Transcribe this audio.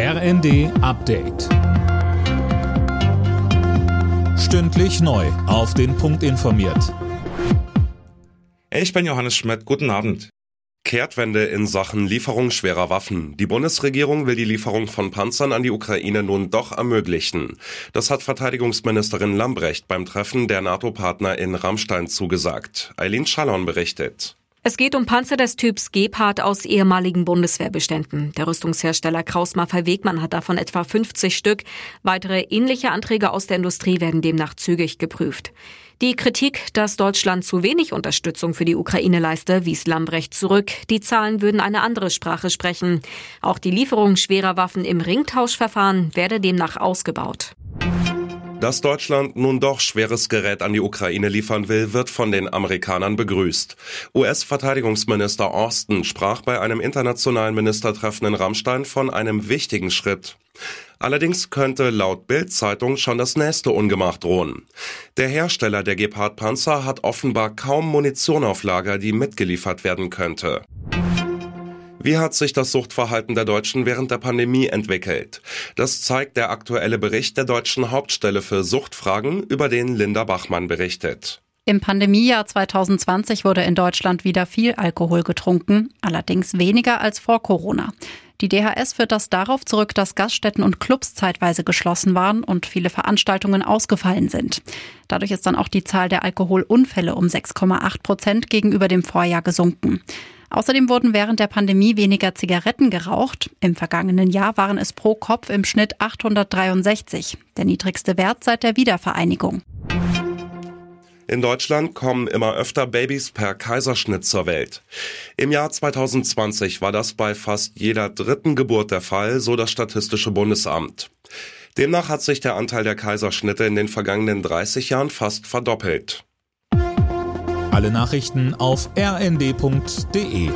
RND Update. Stündlich neu. Auf den Punkt informiert. Ich bin Johannes Schmidt. Guten Abend. Kehrtwende in Sachen Lieferung schwerer Waffen. Die Bundesregierung will die Lieferung von Panzern an die Ukraine nun doch ermöglichen. Das hat Verteidigungsministerin Lambrecht beim Treffen der NATO-Partner in Rammstein zugesagt. Eileen Schallon berichtet. Es geht um Panzer des Typs Gepard aus ehemaligen Bundeswehrbeständen. Der Rüstungshersteller Kraus-Maffei-Wegmann hat davon etwa 50 Stück. Weitere ähnliche Anträge aus der Industrie werden demnach zügig geprüft. Die Kritik, dass Deutschland zu wenig Unterstützung für die Ukraine leiste, wies Lambrecht zurück. Die Zahlen würden eine andere Sprache sprechen. Auch die Lieferung schwerer Waffen im Ringtauschverfahren werde demnach ausgebaut. Dass Deutschland nun doch schweres Gerät an die Ukraine liefern will, wird von den Amerikanern begrüßt. US-Verteidigungsminister Austin sprach bei einem internationalen Ministertreffen in Rammstein von einem wichtigen Schritt. Allerdings könnte laut Bild-Zeitung schon das nächste Ungemach drohen. Der Hersteller der Gepard-Panzer hat offenbar kaum Munition auf Lager, die mitgeliefert werden könnte. Wie hat sich das Suchtverhalten der Deutschen während der Pandemie entwickelt? Das zeigt der aktuelle Bericht der deutschen Hauptstelle für Suchtfragen, über den Linda Bachmann berichtet. Im Pandemiejahr 2020 wurde in Deutschland wieder viel Alkohol getrunken, allerdings weniger als vor Corona. Die DHS führt das darauf zurück, dass Gaststätten und Clubs zeitweise geschlossen waren und viele Veranstaltungen ausgefallen sind. Dadurch ist dann auch die Zahl der Alkoholunfälle um 6,8 Prozent gegenüber dem Vorjahr gesunken. Außerdem wurden während der Pandemie weniger Zigaretten geraucht. Im vergangenen Jahr waren es pro Kopf im Schnitt 863, der niedrigste Wert seit der Wiedervereinigung. In Deutschland kommen immer öfter Babys per Kaiserschnitt zur Welt. Im Jahr 2020 war das bei fast jeder dritten Geburt der Fall, so das Statistische Bundesamt. Demnach hat sich der Anteil der Kaiserschnitte in den vergangenen 30 Jahren fast verdoppelt. Alle Nachrichten auf rnd.de